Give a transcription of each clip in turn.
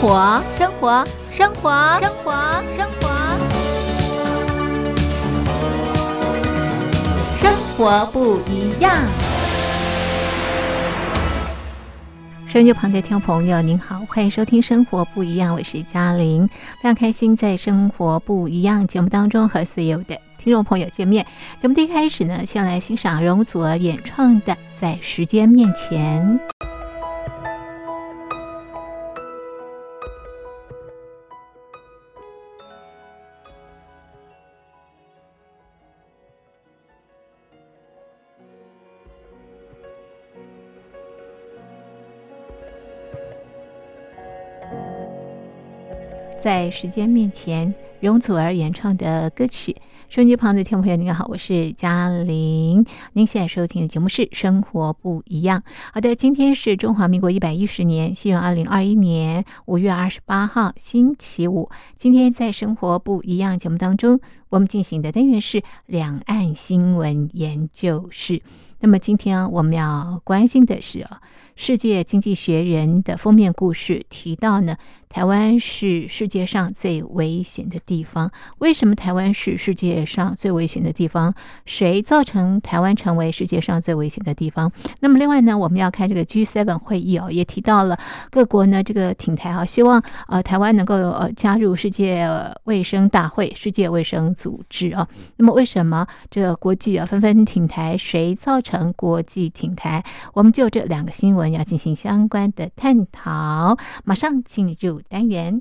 活，生活，生活，生活，生活，生活不一样。收音机旁的听众朋友，您好，欢迎收听《生活不一样》，我是嘉玲，非常开心在《生活不一样》节目当中和所有的听众朋友见面。节目的一开始呢，先来欣赏容祖儿演唱的《在时间面前》。在时间面前，容祖儿演唱的歌曲。收音机旁的听众朋友，您好，我是嘉玲。您现在收听的节目是《生活不一样》。好的，今天是中华民国一百一十年，西元二零二一年五月二十八号，星期五。今天在《生活不一样》节目当中，我们进行的单元是两岸新闻研究室。那么今天我们要关心的是啊，《世界经济学人》的封面故事提到呢。台湾是世界上最危险的地方。为什么台湾是世界上最危险的地方？谁造成台湾成为世界上最危险的地方？那么，另外呢，我们要开这个 G7 会议哦，也提到了各国呢这个挺台啊，希望呃台湾能够呃加入世界卫生大会、世界卫生组织啊。那么，为什么这国际啊纷纷挺台？谁造成国际挺台？我们就这两个新闻要进行相关的探讨。马上进入。单元，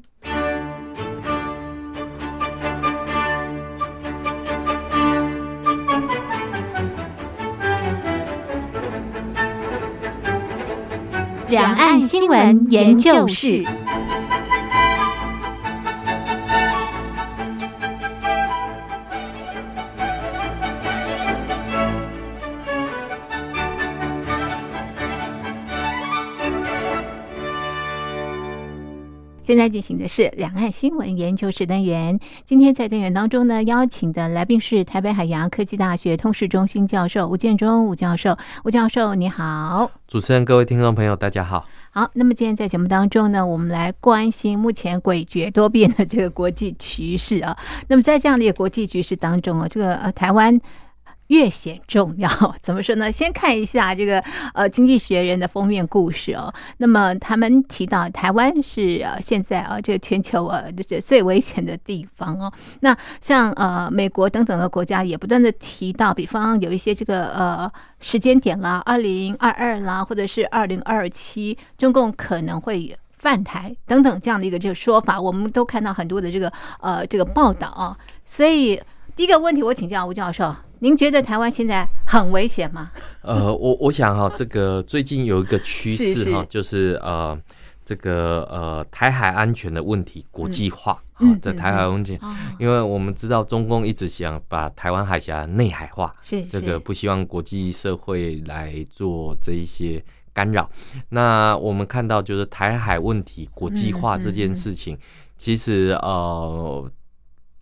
两岸新闻研究室。现在进行的是两岸新闻研究室单元。今天在单元当中呢，邀请的来宾是台北海洋科技大学通识中心教授吴建中吴教授。吴教授，你好！主持人、各位听众朋友，大家好。好，那么今天在节目当中呢，我们来关心目前诡谲多变的这个国际局势啊。那么在这样的一个国际局势当中啊，这个呃台湾。越显重要，怎么说呢？先看一下这个呃《经济学人》的封面故事哦。那么他们提到台湾是呃现在啊这个全球呃这最危险的地方哦。那像呃美国等等的国家也不断的提到，比方有一些这个呃时间点啦，二零二二啦，或者是二零二七，中共可能会犯台等等这样的一个这个说法，我们都看到很多的这个呃这个报道啊。所以第一个问题，我请教吴教授。您觉得台湾现在很危险吗？呃，我我想哈，这个最近有一个趋势哈，就是呃，这个呃台海安全的问题国际化啊，在台海问题，因为我们知道中共一直想把台湾海峡内海化，是这个不希望国际社会来做这一些干扰。那我们看到就是台海问题国际化这件事情，其实呃。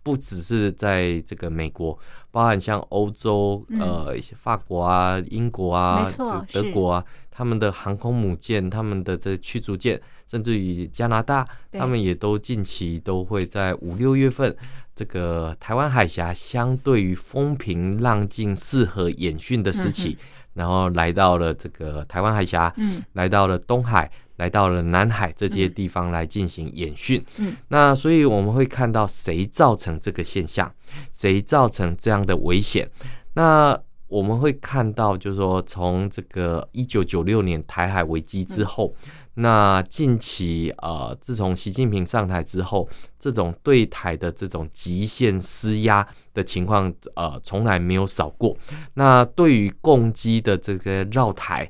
不只是在这个美国，包含像欧洲，呃，一些法国啊、英国啊、德国啊，他们的航空母舰、他们的这驱逐舰，甚至于加拿大，他们也都近期都会在五六月份，这个台湾海峡相对于风平浪静、适合演训的时期，然后来到了这个台湾海峡，嗯，来到了东海。来到了南海这些地方来进行演训，嗯，那所以我们会看到谁造成这个现象，谁造成这样的危险。那我们会看到，就是说从这个一九九六年台海危机之后，那近期呃，自从习近平上台之后，这种对台的这种极限施压的情况，呃，从来没有少过。那对于共机的这个绕台。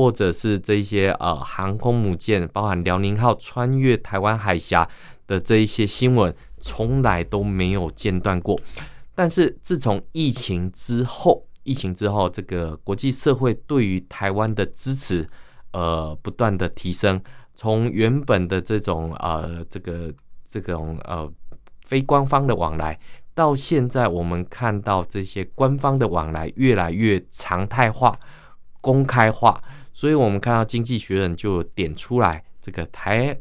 或者是这些呃航空母舰，包含辽宁号穿越台湾海峡的这一些新闻，从来都没有间断过。但是自从疫情之后，疫情之后，这个国际社会对于台湾的支持，呃，不断的提升。从原本的这种呃这个这种呃非官方的往来，到现在我们看到这些官方的往来越来越常态化、公开化。所以，我们看到《经济学人》就点出来，这个台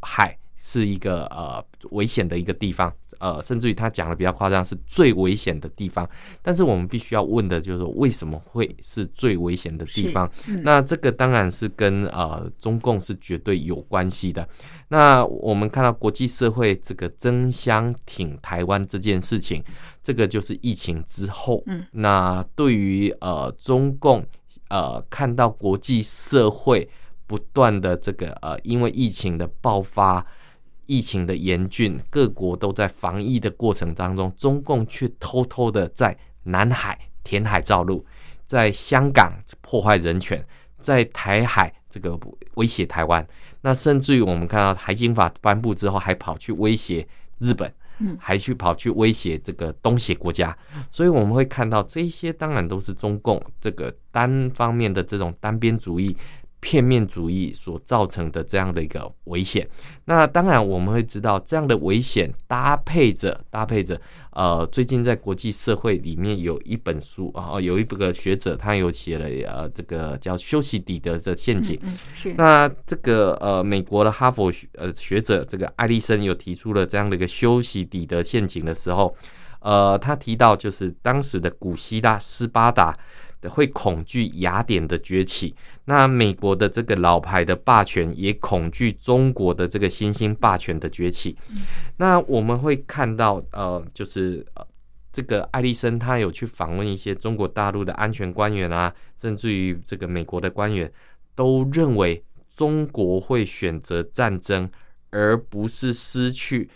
海是一个呃危险的一个地方，呃，甚至于他讲的比较夸张，是最危险的地方。但是我们必须要问的就是为什么会是最危险的地方？那这个当然是跟呃中共是绝对有关系的。那我们看到国际社会这个争相挺台湾这件事情，这个就是疫情之后，嗯，那对于呃中共呃看到国际社会。不断的这个呃，因为疫情的爆发，疫情的严峻，各国都在防疫的过程当中，中共却偷偷的在南海填海造陆，在香港破坏人权，在台海这个威胁台湾。那甚至于我们看到台警法颁布之后，还跑去威胁日本，还去跑去威胁这个东协国家。所以我们会看到这些，当然都是中共这个单方面的这种单边主义。片面主义所造成的这样的一个危险，那当然我们会知道这样的危险搭配着搭配着，呃，最近在国际社会里面有一本书啊，有一个学者他有写了呃，这个叫修昔底德的陷阱。是。那这个呃，美国的哈佛学呃学者这个艾利森有提出了这样的一个修昔底德陷阱的时候，呃，他提到就是当时的古希腊斯巴达。会恐惧雅典的崛起，那美国的这个老牌的霸权也恐惧中国的这个新兴霸权的崛起。那我们会看到，呃，就是呃，这个艾利森他有去访问一些中国大陆的安全官员啊，甚至于这个美国的官员，都认为中国会选择战争，而不是失去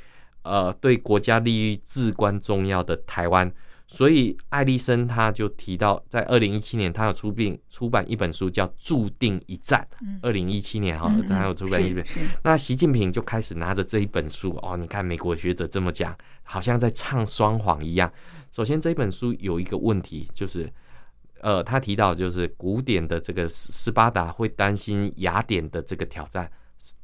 呃对国家利益至关重要的台湾。所以艾利森他就提到，在二零一七年，他有出并出版一本书，叫《注定一战》。二零一七年哈，他有出版一本。那习近平就开始拿着这一本书哦，你看美国学者这么讲，好像在唱双簧一样。首先，这本书有一个问题，就是呃，他提到就是古典的这个斯巴达会担心雅典的这个挑战。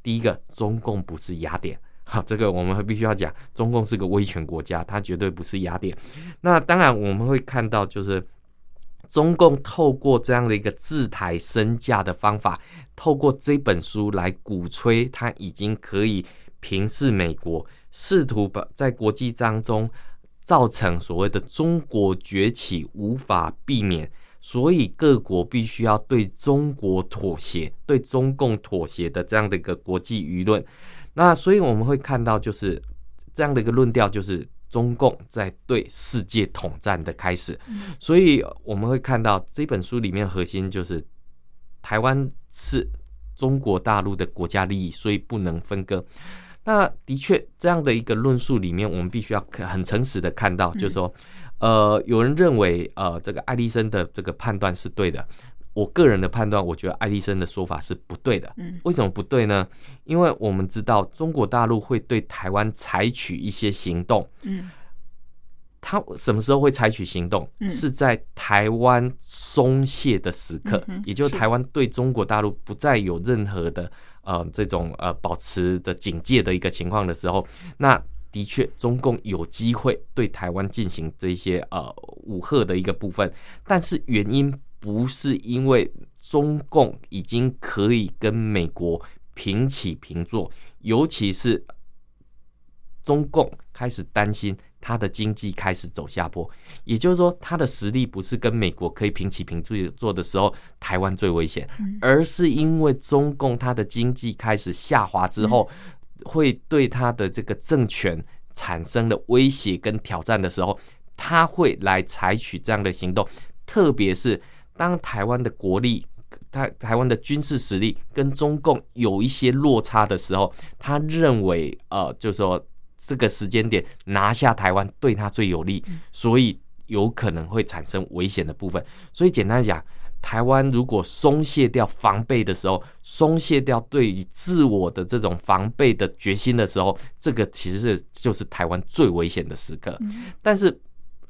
第一个，中共不是雅典。好，这个我们必须要讲，中共是个威权国家，它绝对不是雅典。那当然我们会看到，就是中共透过这样的一个自抬身价的方法，透过这本书来鼓吹，它已经可以平视美国，试图把在国际当中造成所谓的中国崛起无法避免，所以各国必须要对中国妥协，对中共妥协的这样的一个国际舆论。那所以我们会看到，就是这样的一个论调，就是中共在对世界统战的开始。所以我们会看到这本书里面核心就是台湾是中国大陆的国家利益，所以不能分割。那的确这样的一个论述里面，我们必须要很诚实的看到，就是说，呃，有人认为，呃，这个爱迪生的这个判断是对的。我个人的判断，我觉得爱迪生的说法是不对的。嗯，为什么不对呢？因为我们知道中国大陆会对台湾采取一些行动。嗯，他什么时候会采取行动？是在台湾松懈的时刻，也就是台湾对中国大陆不再有任何的呃这种呃保持着警戒的一个情况的时候，那的确中共有机会对台湾进行这些呃武吓的一个部分，但是原因。不是因为中共已经可以跟美国平起平坐，尤其是中共开始担心他的经济开始走下坡，也就是说，他的实力不是跟美国可以平起平坐的时候，台湾最危险，而是因为中共他的经济开始下滑之后，会对他的这个政权产生了威胁跟挑战的时候，他会来采取这样的行动，特别是。当台湾的国力、台台湾的军事实力跟中共有一些落差的时候，他认为，呃，就是说这个时间点拿下台湾对他最有利，所以有可能会产生危险的部分。所以简单讲，台湾如果松懈掉防备的时候，松懈掉对于自我的这种防备的决心的时候，这个其实是就是台湾最危险的时刻。但是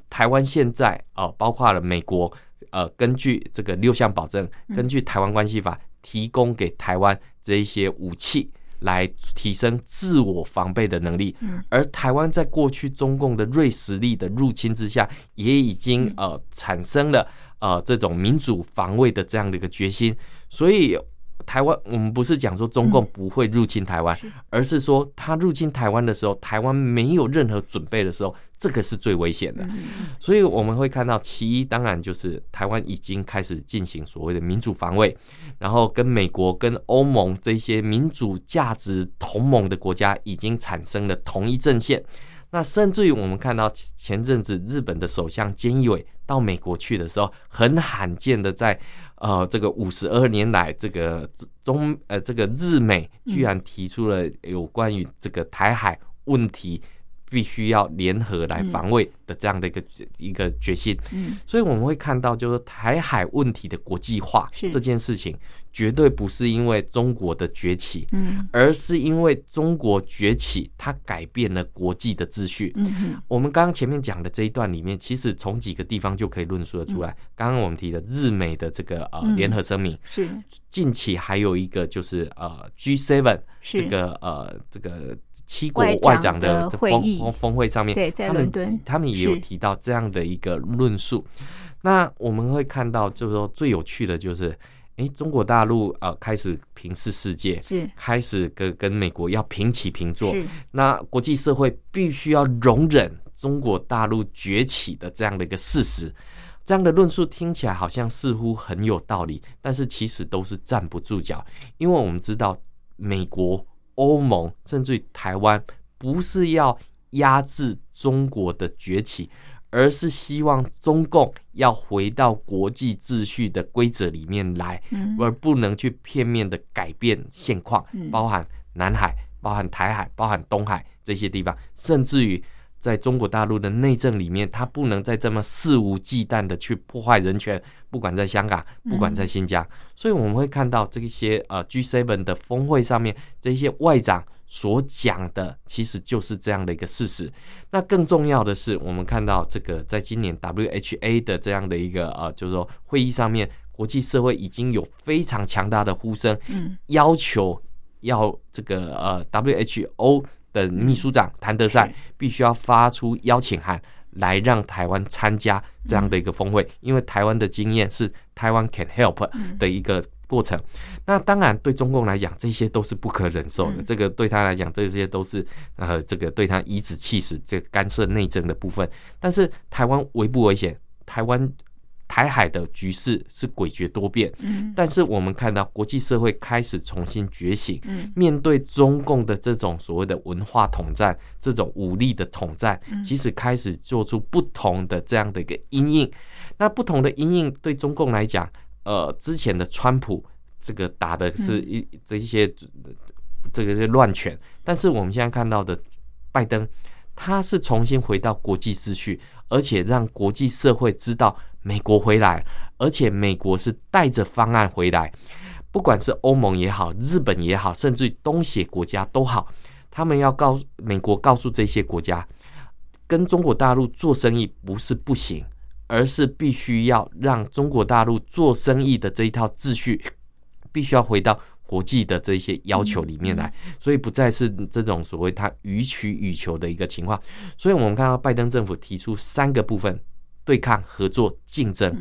台湾现在啊，包括了美国。呃，根据这个六项保证，根据台湾关系法，提供给台湾这一些武器，来提升自我防备的能力。而台湾在过去中共的锐实力的入侵之下，也已经呃产生了呃这种民主防卫的这样的一个决心。所以台湾，我们不是讲说中共不会入侵台湾，是而是说他入侵台湾的时候，台湾没有任何准备的时候，这个是最危险的。所以我们会看到，其一当然就是台湾已经开始进行所谓的民主防卫，然后跟美国、跟欧盟这些民主价值同盟的国家已经产生了同一阵线。那甚至于我们看到前阵子日本的首相菅义伟到美国去的时候，很罕见的在呃这个五十二年来，这个中呃这个日美居然提出了有关于这个台海问题必须要联合来防卫的这样的一个一个决心。嗯，所以我们会看到，就是台海问题的国际化这件事情，绝对不是因为中国的崛起，嗯。而是因为中国崛起，它改变了国际的秩序。我们刚刚前面讲的这一段里面，其实从几个地方就可以论述的出来。刚刚我们提的日美的这个呃嗯。联合声明，是。近期还有一个就是呃 G7 是这个呃这个七国外外长长的的峰峰峰会上面，对在他们伦敦他们也有提到这样的一个论述。那我们会看到，就是说最有趣的就是，哎，中国大陆呃开始平视世界，是。开始跟跟美国要平起平坐，那国际社会必须要容忍中国大陆崛起的这样的一个事实。这样的论述听起来好像似乎很有道理，但是其实都是站不住脚，因为我们知道美国、欧盟甚至于台湾不是要压制中国的崛起，而是希望中共要回到国际秩序的规则里面来，嗯。而不能去片面的改变现况嗯，包含南海、包含台海、包含东海这些地方，甚至于在中国大陆的内政里面，他不能再这么肆无忌惮的去破坏人权，不管在香港，不管在新疆。所以我们会看到这些呃 G7 的峰会上面，这些外长所讲的，其实就是这样的一个事实。那更重要的是，我们看到这个在今年 WHA 的这样的一个呃，就是说会议上面，国际社会已经有非常强大的呼声，嗯要求要这个呃 WHO 的秘书长谭德赛必须要发出邀请函。来让台湾参加这样的一个峰会，因为台湾的经验是台湾 can help 的一个过程。那当然，对中共来讲，这些都是不可忍受的。嗯这个对他来讲，这些都是呃，这个对他颐指气使，这个干涉内政的部分。但是台湾危不危险？台湾台海的局势是诡谲多变，嗯。但是我们看到国际社会开始重新觉醒，嗯。面对中共的这种所谓的文化统战、这种武力的统战，嗯。其实开始做出不同的这样的一个阴影。那不同的阴影对中共来讲，呃，之前的川普这个打的是一这些这个是乱拳，但是我们现在看到的拜登，他是重新回到国际秩序，而且让国际社会知道美国回来，而且美国是带着方案回来。不管是欧盟也好，日本也好，甚至东协国家都好，他们要告美国，告诉这些国家，跟中国大陆做生意不是不行，而是必须要让中国大陆做生意的这一套秩序，必须要回到国际的这些要求里面来，所以不再是这种所谓他予取予求的一个情况。所以我们看到拜登政府提出三个部分：对抗、合作、竞争。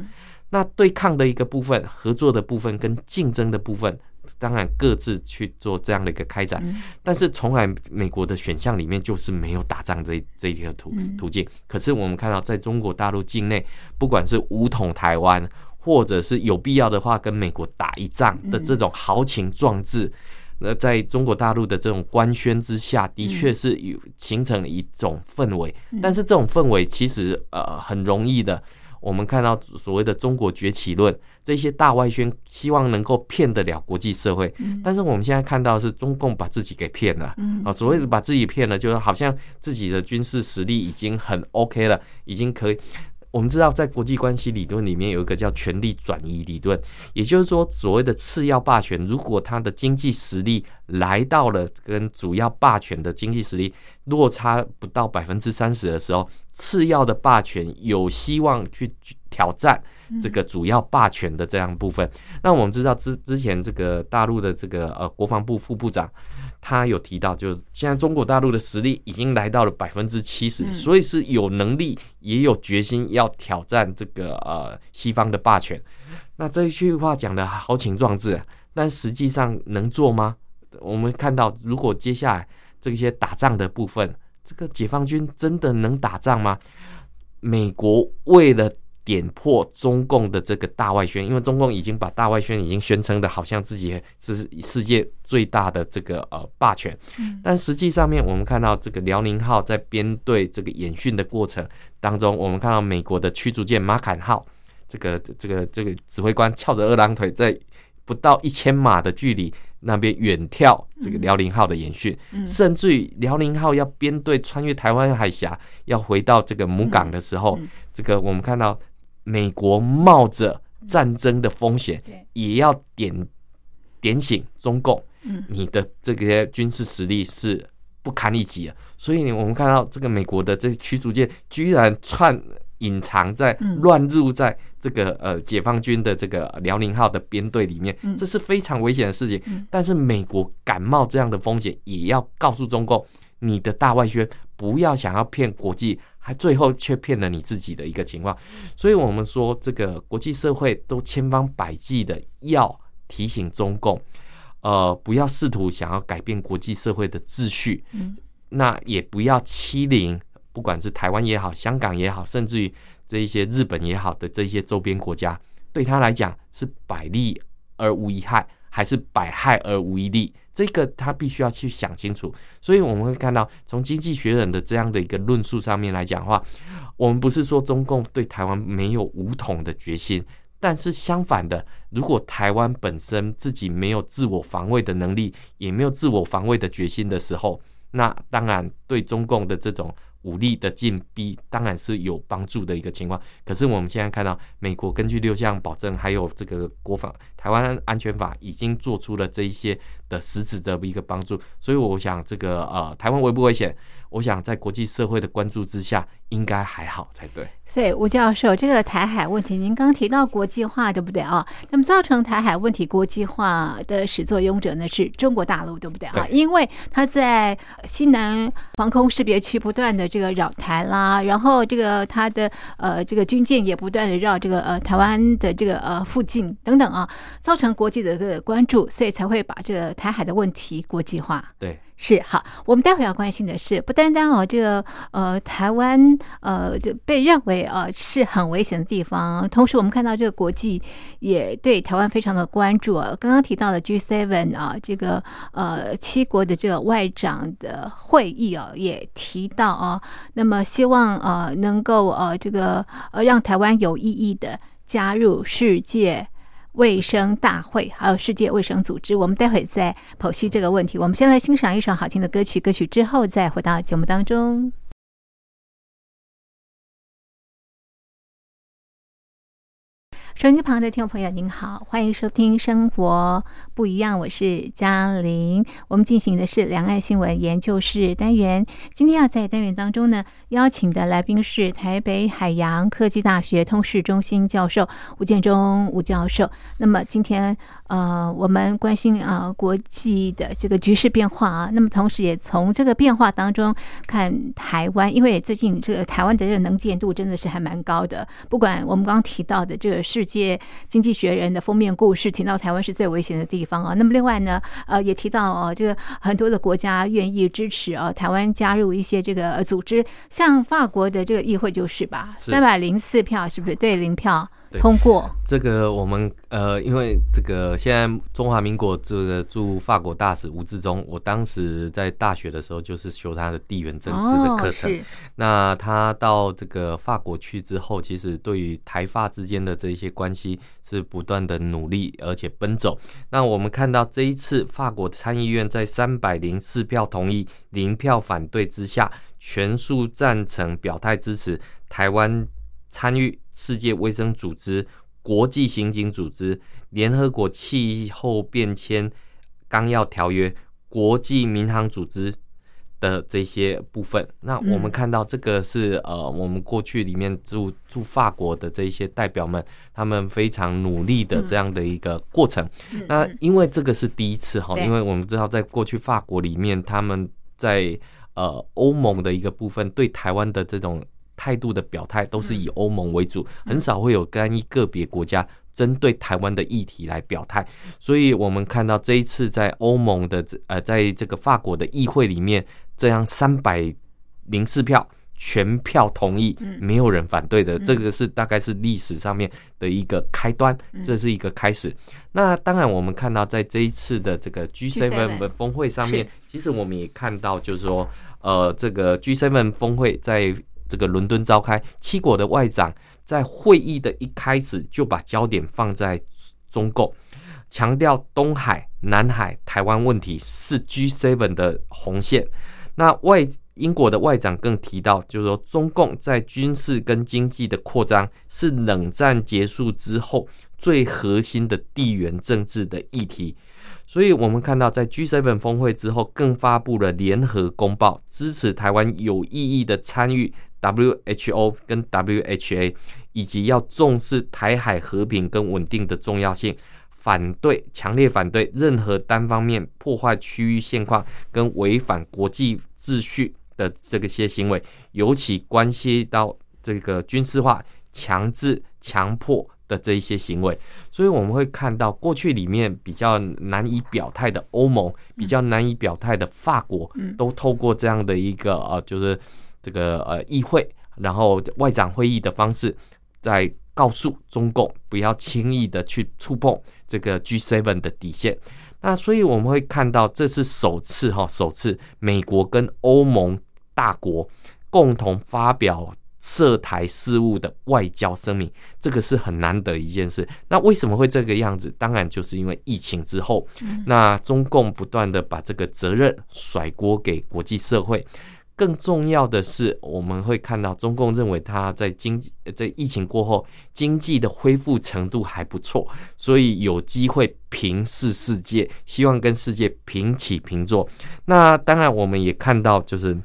那对抗的一个部分，合作的部分跟竞争的部分，当然各自去做这样的一个开展。但是从来美国的选项里面就是没有打仗这这一个途途径。可是我们看到，在中国大陆境内，不管是武统台湾，或者是有必要的话跟美国打一仗的这种豪情壮志。那在中国大陆的这种官宣之下，的确是有形成了一种氛围，但是这种氛围其实呃很容易的。我们看到所谓的中国崛起论，这些大外宣希望能够骗得了国际社会，但是我们现在看到的是中共把自己给骗了。啊，所谓的把自己骗了，就是好像自己的军事实力已经很 OK 了，已经可以。我们知道，在国际关系理论里面有一个叫权力转移理论，也就是说，所谓的次要霸权，如果它的经济实力来到了跟主要霸权的经济实力落差不到百分之三十的时候，次要的霸权有希望去挑战这个主要霸权的这样部分。那我们知道之之前这个大陆的这个呃国防部副部长，他有提到，就现在中国大陆的实力已经来到了百分之七十，所以是有能力也有决心要挑战这个呃西方的霸权。那这一句话讲的豪情壮志，但实际上能做吗？我们看到，如果接下来这些打仗的部分，这个解放军真的能打仗吗？美国为了点破中共的这个大外宣，因为中共已经把大外宣已经宣称的好像自己是世界最大的这个呃霸权，但实际上面我们看到这个辽宁号在编队这个演训的过程当中，我们看到美国的驱逐舰马坎号，这个这个这个指挥官翘着二郎腿在不到一千码的距离。那边远眺这个辽宁号的演训，甚至于辽宁号要编队穿越台湾海峡，要回到这个母港的时候，这个我们看到美国冒着战争的风险，也要点点醒中共，你的这些军事实力是不堪一击的。所以，我们看到这个美国的这驱逐舰居然串。隐藏在乱入在这个呃解放军的这个辽宁号的编队里面，这是非常危险的事情。但是美国敢冒这样的风险，也要告诉中共，你的大外宣不要想要骗国际，还最后却骗了你自己的一个情况。所以，我们说这个国际社会都千方百计的要提醒中共，呃，不要试图想要改变国际社会的秩序，那也不要欺凌。不管是台湾也好，香港也好，甚至于这一些日本也好的这些周边国家，对他来讲是百利而无一害，还是百害而无一利？这个他必须要去想清楚。所以我们会看到，从经济学人的这样的一个论述上面来讲的话，我们不是说中共对台湾没有武统的决心，但是相反的，如果台湾本身自己没有自我防卫的能力，也没有自我防卫的决心的时候，那当然对中共的这种。武力的进逼当然是有帮助的一个情况，可是我们现在看到，美国根据六项保证，还有这个国防台湾安全法，已经做出了这一些的实质的一个帮助，所以我想这个呃，台湾危不危险？我想在国际社会的关注之下，应该还好才对。所以吴教授，这个台海问题，您刚提到国际化，对不对啊？那么造成台海问题国际化的始作俑者呢，是中国大陆，对不对啊？因为他在西南防空识别区不断的这个扰台啦，然后这个他的呃这个军舰也不断的绕这个呃台湾的这个呃附近等等啊，造成国际的这个关注，所以才会把这个台海的问题国际化。对。是好，我们待会要关心的是，不单单哦，这个呃，台湾呃就被认为呃是很危险的地方，同时我们看到这个国际也对台湾非常的关注啊。刚刚提到的 G7 啊，这个呃七国的这个外长的会议啊，也提到啊，那么希望呃能够呃这个呃让台湾有意义的加入世界。卫生大会，还有世界卫生组织，我们待会再剖析这个问题。我们先来欣赏一首好听的歌曲，歌曲之后再回到节目当中。手机旁的听众朋友，您好，欢迎收听《生活不一样》，我是嘉玲。我们进行的是两岸新闻研究室单元。今天要在单元当中呢，邀请的来宾是台北海洋科技大学通识中心教授吴建中吴教授。那么今天。呃，我们关心啊国际的这个局势变化啊，那么同时也从这个变化当中看台湾，因为最近这个台湾的这个能见度真的是还蛮高的。不管我们刚刚提到的这个事界经济学人的封面故事，提到台湾是最危险的地方啊。那么另外呢，呃，也提到哦，这个很多的国家愿意支持啊台湾加入一些这个组织，像法国的这个议会就是吧，三百零四票是不是对零票？通过这个，我们呃，因为这个现在中华民国这个驻法国大使吴志忠，我当时在大学的时候就是修他的地缘政治的课程。那他到这个法国去之后，其实对于台法之间的这一些关系是不断的努力而且奔走。那我们看到这一次法国参议院在三百零四票同意、零票反对之下，全数赞成表态支持台湾。参与世界卫生组织、国际刑警组织、联合国气候变迁纲要条约、国际民航组织的这些部分。那我们看到这个是呃，我们过去里面驻驻法国的这一些代表们，他们非常努力的这样的一个过程。那因为这个是第一次哈，因为我们知道在过去法国里面，他们在呃欧盟的一个部分对台湾的这种态度的表态，都是以欧盟为主，很少会有干一个别国家。针对台湾的议题来表态，所以我们看到这一次在欧盟的呃，在这个法国的议会里面，这样三百零四票全票同意，没有人反对的，这个是大概是历史上面的一个开端，这是一个开始。那当然，我们看到在这一次的这个 G7 的峰会上面，其实我们也看到，就是说，呃，这个 G7 峰会在这个伦敦召开，七国的外长。在会议的一开始就把焦点放在中共，强调东海、南海、台湾问题是 G7 的红线。那外英国的外长更提到，就是说中共在军事跟经济的扩张是冷战结束之后最核心的地缘政治的议题。所以，我们看到在 G7 峰会之后，更发布了联合公报，支持台湾有意义的参与。WHO 跟 WHA 以及要重视台海和平跟稳定的重要性，反对强烈反对任何单方面破坏区域现况跟违反国际秩序的这个些行为，尤其关系到这个军事化、强制、强迫的这一些行为。所以我们会看到，过去里面比较难以表态的欧盟，比较难以表态的法国，都透过这样的一个呃，就是。这个呃议会，然后外长会议的方式，在告诉中共不要轻易的去触碰这个 G7 的底线。那所以我们会看到，这是首次哈，首次美国跟欧盟大国共同发表涉台事务的外交声明，这个是很难得一件事。那为什么会这个样子？当然就是因为疫情之后，那中共不断的把这个责任甩锅给国际社会。更重要的是，我们会看到中共认为他在经济在疫情过后经济的恢复程度还不错，所以有机会平视世界，希望跟世界平起平坐。那当然，我们也看到，就是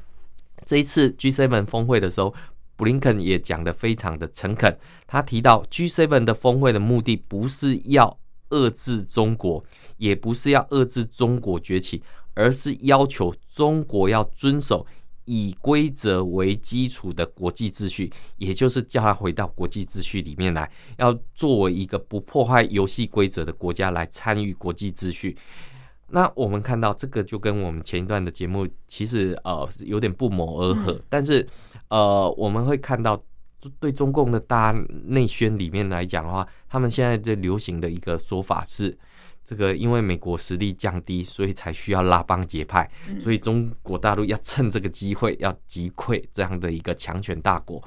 这一次 G7 峰会的时候，布林肯也讲的非常的诚恳。他提到 G7 的峰会的目的不是要遏制中国，也不是要遏制中国崛起，而是要求中国要遵守。以规则为基础的国际秩序，也就是叫他回到国际秩序里面来，要作为一个不破坏游戏规则的国家来参与国际秩序。那我们看到这个就跟我们前一段的节目其实呃有点不谋而合，但是呃我们会看到对中共的大内宣里面来讲的话，他们现在在流行的一个说法是。这个因为美国实力降低，所以才需要拉帮结派，所以中国大陆要趁这个机会要击溃这样的一个强权大国。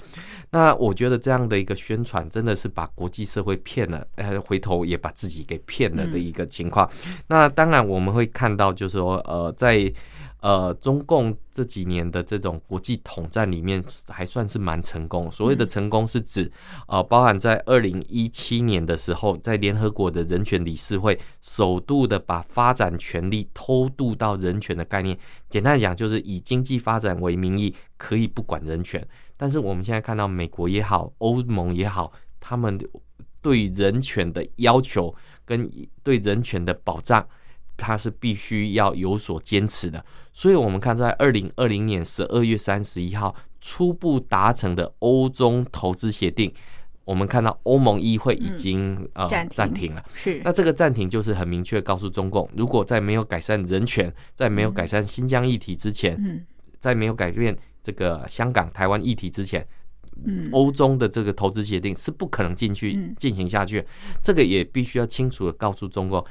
那我觉得这样的一个宣传真的是把国际社会骗了，呃，回头也把自己给骗了的一个情况。那当然我们会看到，就是说，呃，在。呃，中共这几年的这种国际统战里面，还算是蛮成功。所谓的成功是指，呃，包含在二零一七年的时候，在联合国的人权理事会，首度的把发展权利偷渡到人权的概念。简单讲，就是以经济发展为名义，可以不管人权。但是我们现在看到，美国也好，欧盟也好，他们对人权的要求跟对人权的保障。它是必须要有所坚持的，所以我们看在二零二零年十二月三十一号初步达成的欧中投资协定，我们看到欧盟议会已经呃暂停了。是，那这个暂停就是很明确告诉中共，如果在没有改善人权，在没有改善新疆议题之前，在没有改变这个香港、台湾议题之前，嗯欧中的这个投资协定是不可能进去进行下去。这个也必须要清楚的告诉中共。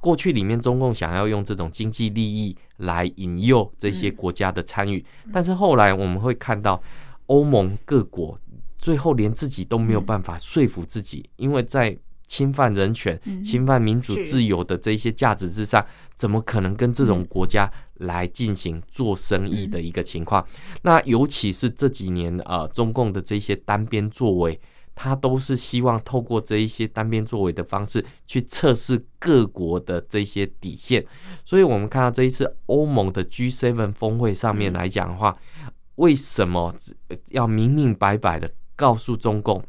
过去里面，中共想要用这种经济利益来引诱这些国家的参与，但是后来我们会看到，欧盟各国最后连自己都没有办法说服自己，因为在侵犯人权、侵犯民主自由的这些价值之上，怎么可能跟这种国家来进行做生意的一个情况？那尤其是这几年啊，中共的这些单边作为。他都是希望透过这一些单边作为的方式去测试各国的这些底线。所以，我们看到这一次欧盟的 G7 峰会上面来讲的话，为什么要明明白白的告诉中共，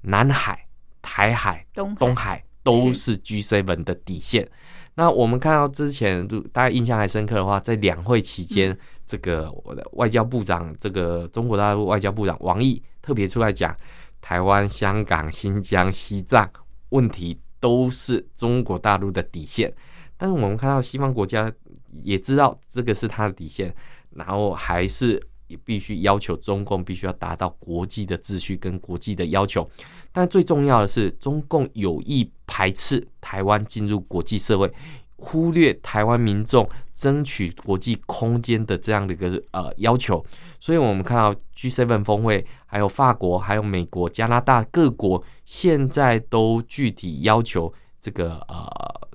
南海、台海、东海都是 G7 的底线？那我们看到之前，大家印象还深刻的话，在两会期间，这个我的外交部长，这个中国大陆外交部长王毅特别出来讲，台湾、香港、新疆、西藏问题都是中国大陆的底线。但是我们看到西方国家也知道这个是它的底线，然后还是必须要求中共必须要达到国际的秩序跟国际的要求。但最重要的是，中共有意排斥台湾进入国际社会，忽略台湾民众争取国际空间的这样的一个呃要求。所以，我们看到 G7 峰会，还有法国、还有美国、加拿大各国，现在都具体要求这个呃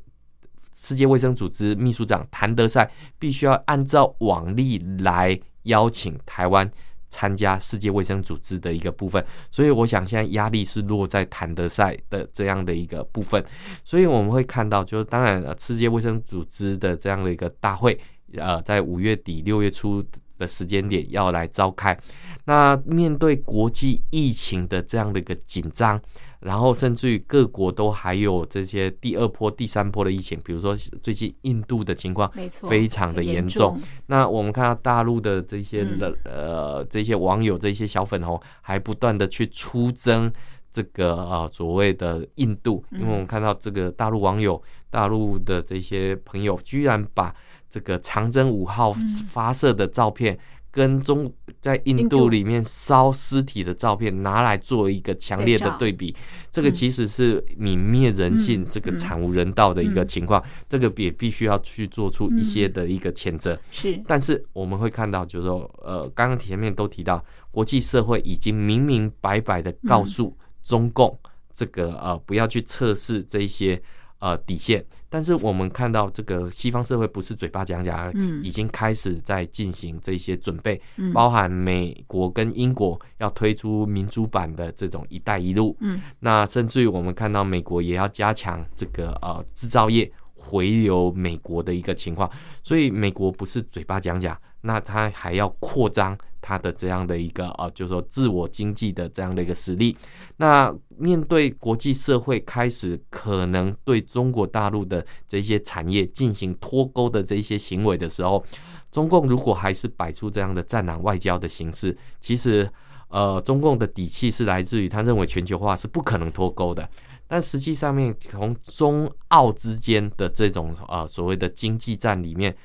世界卫生组织秘书长谭德赛必须要按照往例来邀请台湾。参加世界卫生组织的一个部分，所以我想现在压力是落在坦德赛的这样的一个部分，所以我们会看到，就是当然世界卫生组织的这样的一个大会，呃，在五月底六月初的时间点要来召开，那面对国际疫情的这样的一个紧张。然后，甚至于各国都还有这些第二波、第三波的疫情，比如说最近印度的情况，没错，非常的严重。那我们看到大陆的这些的呃这些网友、这些小粉红，还不断的去出征这个啊所谓的印度，因为我们看到这个大陆网友、大陆的这些朋友，居然把这个长征五号发射的照片。跟中在印度里面烧尸体的照片拿来做一个强烈的对比，这个其实是泯灭人性、这个惨无人道的一个情况，这个也必须要去做出一些的一个谴责。是，但是我们会看到，就是说，呃，刚刚前面都提到，国际社会已经明明白白的告诉中共，这个呃，不要去测试这些呃底线。但是我们看到这个西方社会不是嘴巴讲讲，嗯，已经开始在进行这些准备，嗯，包含美国跟英国要推出民主版的这种“一带一路”，嗯，那甚至于我们看到美国也要加强这个呃制造业回流美国的一个情况，所以美国不是嘴巴讲讲，那他还要扩张。他的这样的一个啊，就是说自我经济的这样的一个实力。那面对国际社会开始可能对中国大陆的这些产业进行脱钩的这些行为的时候，中共如果还是摆出这样的战狼外交的形式，其实呃，中共的底气是来自于他认为全球化是不可能脱钩的。但实际上面从中澳之间的这种啊所谓的经济战里面。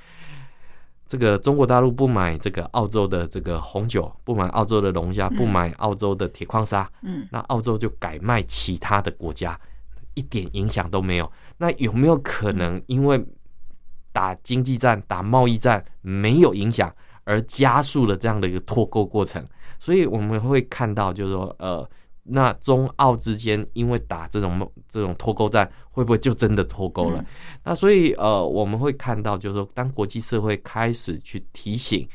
这个中国大陆不买这个澳洲的这个红酒，不买澳洲的龙虾，不买澳洲的铁矿砂，嗯，那澳洲就改卖其他的国家，一点影响都没有。那有没有可能因为打经济战、打贸易战没有影响，而加速了这样的一个脱钩过程？所以我们会看到，就是说，呃。那中澳之间，因为打这种这种脱钩战，会不会就真的脱钩了？那所以呃，我们会看到，就是说，当国际社会开始去提醒，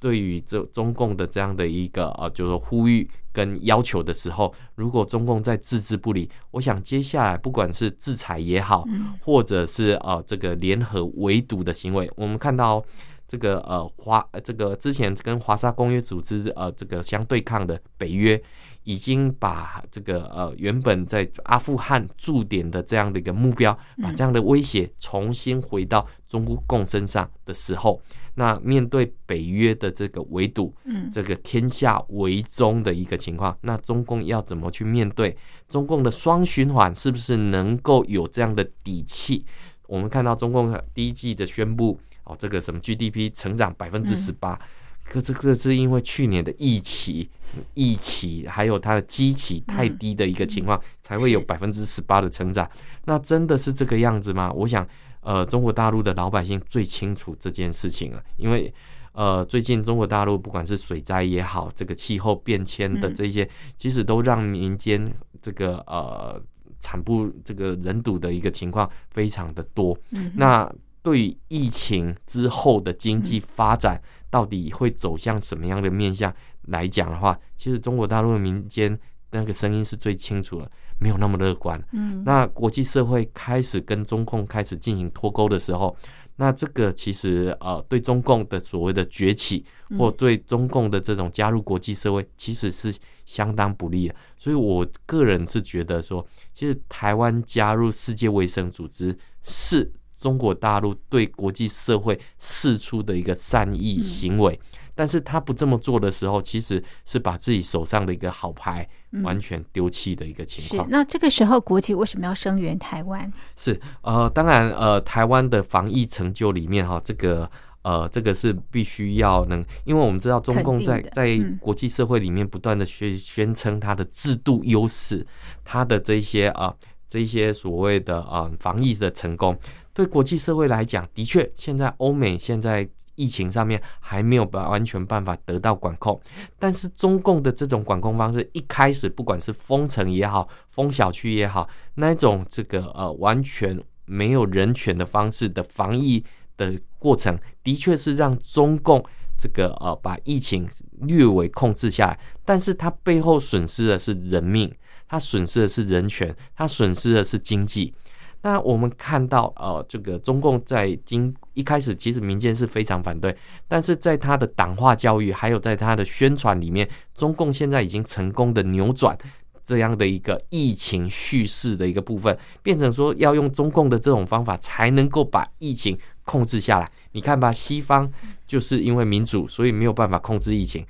对于这中共的这样的一个呃，就是说呼吁跟要求的时候，如果中共再置之不理，我想接下来不管是制裁也好，或者是呃这个联合围堵的行为，我们看到这个呃华这个之前跟华沙公约组织呃这个相对抗的北约。已经把这个呃原本在阿富汗驻点的这样的一个目标，把这样的威胁重新回到中共身上的时候，那面对北约的这个围堵，嗯，这个天下为中的一个情况，那中共要怎么去面对？中共的双循环是不是能够有这样的底气？我们看到中共第一季的宣布，哦，这个什么 GDP 成长百分之十八。可是，这是因为去年的疫情、疫情还有它的基期太低的一个情况，才会有百分之十八的成长。那真的是这个样子吗？我想，呃，中国大陆的老百姓最清楚这件事情了。因为，呃，最近中国大陆不管是水灾也好，这个气候变迁的这些，其实都让民间这个呃惨不这个人睹的一个情况非常的多。那对于疫情之后的经济发展。到底会走向什么样的面向来讲的话，其实中国大陆的民间那个声音是最清楚的，没有那么乐观。嗯，那国际社会开始跟中共开始进行脱钩的时候，那这个其实呃，对中共的所谓的崛起，或对中共的这种加入国际社会，其实是相当不利的。所以我个人是觉得说，其实台湾加入世界卫生组织是中国大陆对国际社会释出的一个善意行为。但是他不这么做的时候，其实是把自己手上的一个好牌完全丢弃的一个情况。那这个时候，国际为什么要声援台湾？是呃，当然呃，台湾的防疫成就里面哈，这个呃，这个是必须要能，因为我们知道中共在在国际社会里面不断的宣宣称它的制度优势，它的这些啊这些所谓的啊防疫的成功。对国际社会来讲，的确，现在欧美现在疫情上面还没有把完全办法得到管控。但是中共的这种管控方式，一开始不管是封城也好，封小区也好，那种这个呃完全没有人权的方式的防疫的过程，的确是让中共这个呃把疫情略微控制下来。但是它背后损失的是人命，它损失的是人权，它损失的是经济。那我们看到，呃，这个中共在经一开始，其实民间是非常反对，但是在他的党化教育，还有在他的宣传里面，中共现在已经成功的扭转这样的一个疫情叙事的一个部分，变成说要用中共的这种方法才能够把疫情控制下来。你看吧，西方就是因为民主，所以没有办法控制疫情，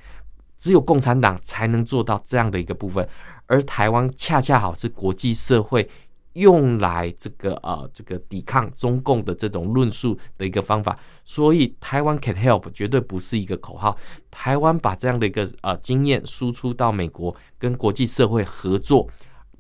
只有共产党才能做到这样的一个部分，而台湾恰恰好是国际社会。用来这个呃这个抵抗中共的这种论述的一个方法，所以台湾 can help 绝对不是一个口号。台湾把这样的一个呃经验输出到美国跟国际社会合作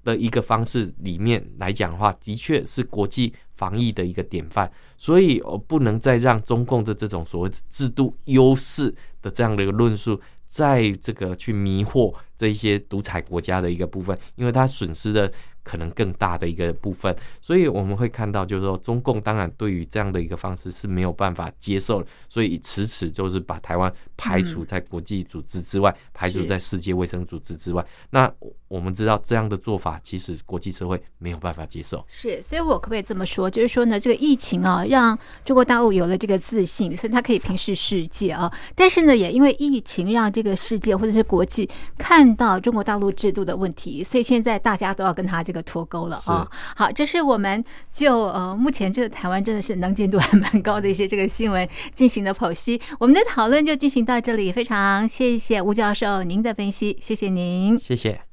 的一个方式里面来讲的话，的确是国际防疫的一个典范。所以我不能再让中共的这种所谓制度优势的这样的一个论述，在这个去迷惑这一些独裁国家的一个部分，因为它损失的。可能更大的一个部分，所以我们会看到，就是说，中共当然对于这样的一个方式是没有办法接受，所以迟迟就是把台湾排除在国际组织之外，排除在世界卫生组织之外。那我们知道这样的做法，其实国际社会没有办法接受。是，所以我可不可以这么说，就是说呢，这个疫情啊，让中国大陆有了这个自信，所以它可以平视世界啊。但是呢，也因为疫情让这个世界或者是国际看到中国大陆制度的问题，所以现在大家都要跟他这个个。脱钩了啊！好，这是我们就呃，目前这个台湾真的是能见度还蛮高的一些这个新闻进行的剖析。我们的讨论就进行到这里，非常谢谢吴教授您的分析，谢谢您，谢谢。